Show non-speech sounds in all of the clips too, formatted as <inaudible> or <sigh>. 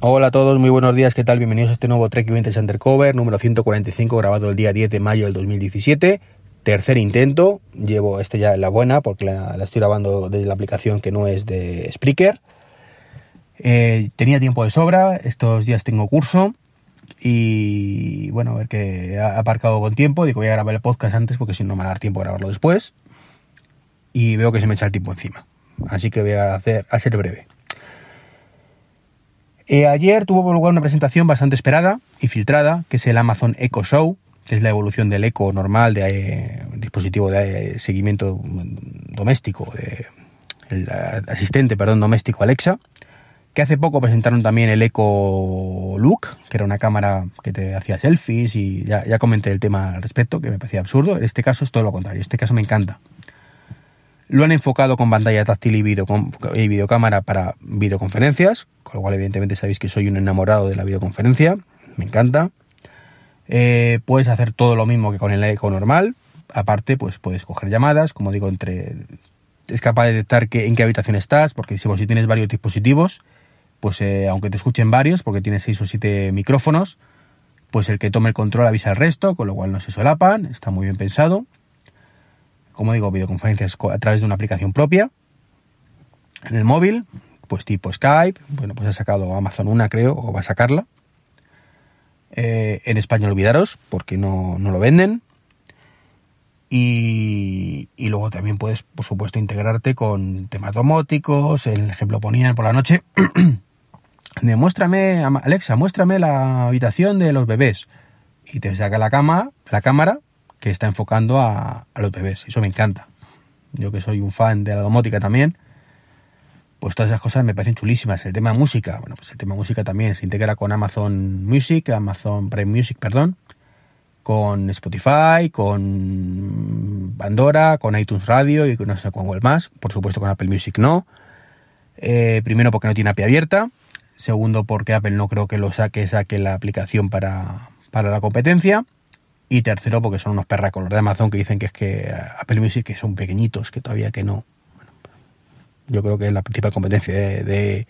Hola a todos, muy buenos días, ¿qué tal? Bienvenidos a este nuevo Trek 20 Undercover, número 145, grabado el día 10 de mayo del 2017. Tercer intento, llevo este ya en la buena porque la, estoy grabando desde la aplicación que no es de Spreaker. Eh, tenía tiempo de sobra, estos días tengo curso y bueno, a ver que he aparcado con tiempo, digo voy a grabar el podcast antes porque si no me va a dar tiempo a grabarlo después y veo que se me echa el tiempo encima, así que voy a hacer a ser breve. Eh, ayer tuvo lugar una presentación bastante esperada y filtrada, que es el Amazon Echo Show, que es la evolución del Echo normal de eh, dispositivo de eh, seguimiento doméstico, el asistente, perdón, doméstico Alexa, que hace poco presentaron también el Echo Look, que era una cámara que te hacía selfies y ya, ya comenté el tema al respecto, que me parecía absurdo. En este caso es todo lo contrario, en este caso me encanta. Lo han enfocado con pantalla táctil y, videocámara para videoconferencias, con lo cual evidentemente sabéis que soy un enamorado de la videoconferencia, me encanta. Eh, puedes hacer todo lo mismo que con el eco normal, aparte pues puedes coger llamadas, como digo, entre es capaz de detectar en qué habitación estás, porque si, si tienes varios dispositivos, pues eh, aunque te escuchen varios, porque tienes seis o siete micrófonos, pues el que tome el control avisa al resto, con lo cual no se solapan, está muy bien pensado como digo, videoconferencias a través de una aplicación propia en el móvil, pues tipo Skype, bueno, pues ha sacado Amazon una, creo, o va a sacarla. Eh, en España olvidaros, porque no, lo venden. Y, luego también puedes, por supuesto, integrarte con temas domóticos. El ejemplo ponían por la noche. <clears throat> Demuéstrame, Alexa, muéstrame la habitación de los bebés. Y te saca la cama, la cámara, que está enfocando a, los bebés. Eso me encanta. Yo que soy un fan de la domótica también, pues todas esas cosas me parecen chulísimas. El tema música, bueno, pues el tema música también se integra con Amazon Music, Amazon Prime Music, perdón, con Spotify, con Pandora, con iTunes Radio y no sé con Google más. Por supuesto con Apple Music no. Eh, primero porque no tiene API abierta. Segundo porque Apple no creo que lo saque, saque la aplicación para, para la competencia. Y tercero, porque son unos perracos los de Amazon que dicen que es que Apple Music que son pequeñitos, que todavía que no. yo creo que es la principal competencia de,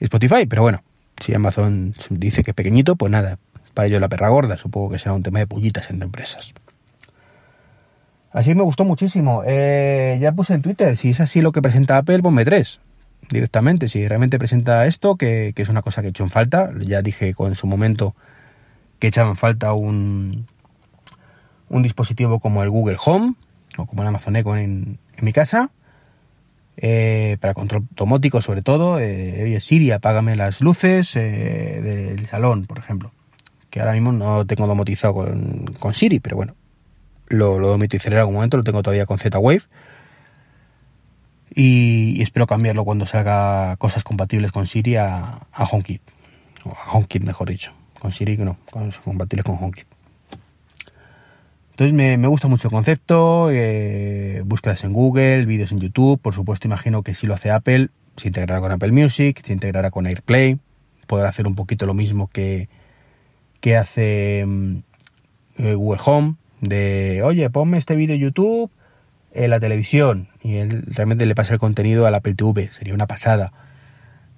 Spotify, pero bueno, si Amazon dice que es pequeñito, pues nada, para ello la perra gorda, supongo que será un tema de pullitas entre empresas. Así me gustó muchísimo. Eh, ya puse en Twitter, si es así lo que presenta Apple, ponme tres directamente. Si realmente presenta esto, que, es una cosa que he hecho en falta, ya dije con su momento que echaba en falta un, un dispositivo como el Google Home o como el Amazon Echo en, mi casa. Eh, para control domótico sobre todo, eh, oye Siri, apágame las luces eh, del salón, por ejemplo. Que ahora mismo no tengo domotizado con, Siri, pero bueno, lo, lo domotizaré en algún momento, lo tengo todavía con Z-Wave. Y, espero cambiarlo cuando salga cosas compatibles con Siri a, HomeKit. O a HomeKit, mejor dicho. Con Siri que no, compatibles con HomeKit. Entonces me, gusta mucho el concepto, eh, búsquedas en Google, vídeos en YouTube, por supuesto imagino que si lo hace Apple, se integrará con Apple Music, se integrará con AirPlay, podrá hacer un poquito lo mismo que, que hace mm, eh, Google Home, de oye, ponme este vídeo YouTube en la televisión y él realmente le pasa el contenido al Apple TV, sería una pasada.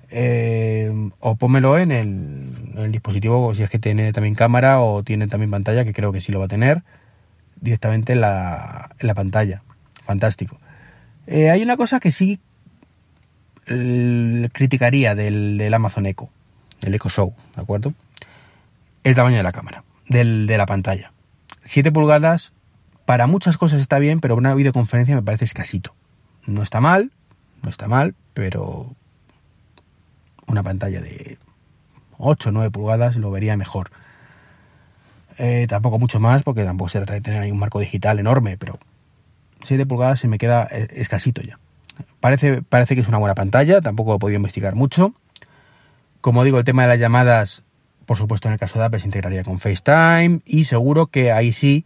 Eh, o pónmelo en el, en el dispositivo si es que tiene también cámara o tiene también pantalla, que creo que sí lo va a tener directamente en la, en la pantalla. Fantástico. Eh, hay una cosa que sí criticaría del, del, Amazon Echo, el Echo Show, ¿de acuerdo? El tamaño de la cámara, del, de la pantalla. 7 pulgadas, para muchas cosas está bien, pero una videoconferencia me parece escasito. No está mal, no está mal, pero una pantalla de 8 o 9 pulgadas lo vería mejor. Eh, tampoco mucho más, porque tampoco se trata de tener ahí un marco digital enorme, pero 7 pulgadas se me queda eh, escasito ya. Parece, parece que es una buena pantalla, tampoco he podido investigar mucho. Como digo, el tema de las llamadas, por supuesto en el caso de Apple se integraría con FaceTime y seguro que ahí sí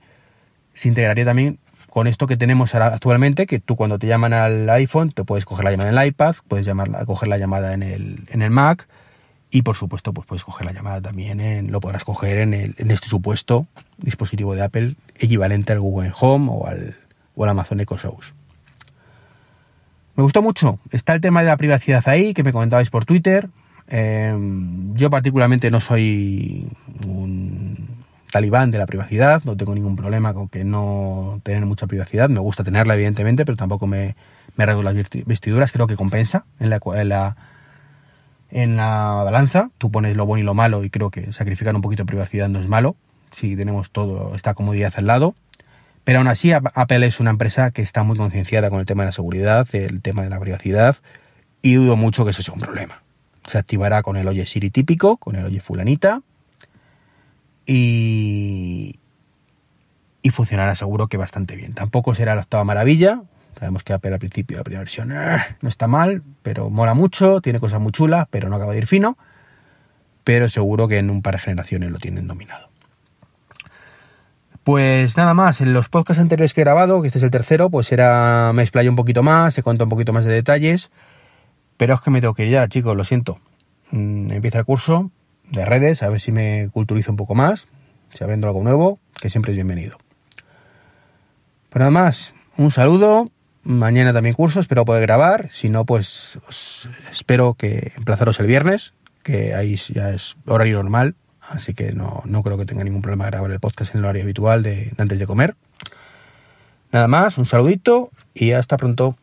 se integraría también con esto que tenemos actualmente, que tú cuando te llaman al iPhone te puedes coger la llamada en el iPad, puedes llamarla, coger la llamada en el, en el Mac y por supuesto, pues puedes coger la llamada también, en, lo podrás coger en, el, en este supuesto dispositivo de Apple equivalente al Google Home o al, o al Amazon Echo Shows. Me gustó mucho. Está el tema de la privacidad ahí, que me comentabais por Twitter. Em, yo particularmente no soy un talibán de la privacidad, no tengo ningún problema con que no tener mucha privacidad, me gusta tenerla evidentemente, pero tampoco me, me las vestiduras, creo que compensa en la, en la, en la balanza, tú pones lo bueno y lo malo y creo que sacrificar un poquito de privacidad no es malo, si tenemos todo esta comodidad al lado, pero aún así Apple es una empresa que está muy concienciada con el tema de la seguridad, el tema de la privacidad, y dudo mucho que eso sea un problema. Se activará con el Oye Siri típico, con el Oye Fulanita, y, y funcionará seguro que bastante bien. Tampoco será la octava maravilla. Sabemos que Apple al principio, la primera versión, ah, no está mal, pero mola mucho, tiene cosas muy chulas, pero no acaba de ir fino. Pero seguro que en un par de generaciones lo tienen dominado. Pues nada más, en los podcasts anteriores que he grabado, que este es el tercero, pues era me explayo un poquito más, se cuenta un poquito más de detalles. Pero es que me tengo que ir ya, chicos, lo siento. Mm, empieza el curso de redes, a ver si me culturizo un poco más, si aprendo algo nuevo, que siempre es bienvenido. Pues nada más, un saludo. Mañana también curso, espero poder grabar. Si no, pues espero que emplazaros el viernes, que ahí ya es horario normal, así que no, no creo que tenga ningún problema grabar el podcast en el horario habitual de antes de comer. Nada más, un saludito y hasta pronto.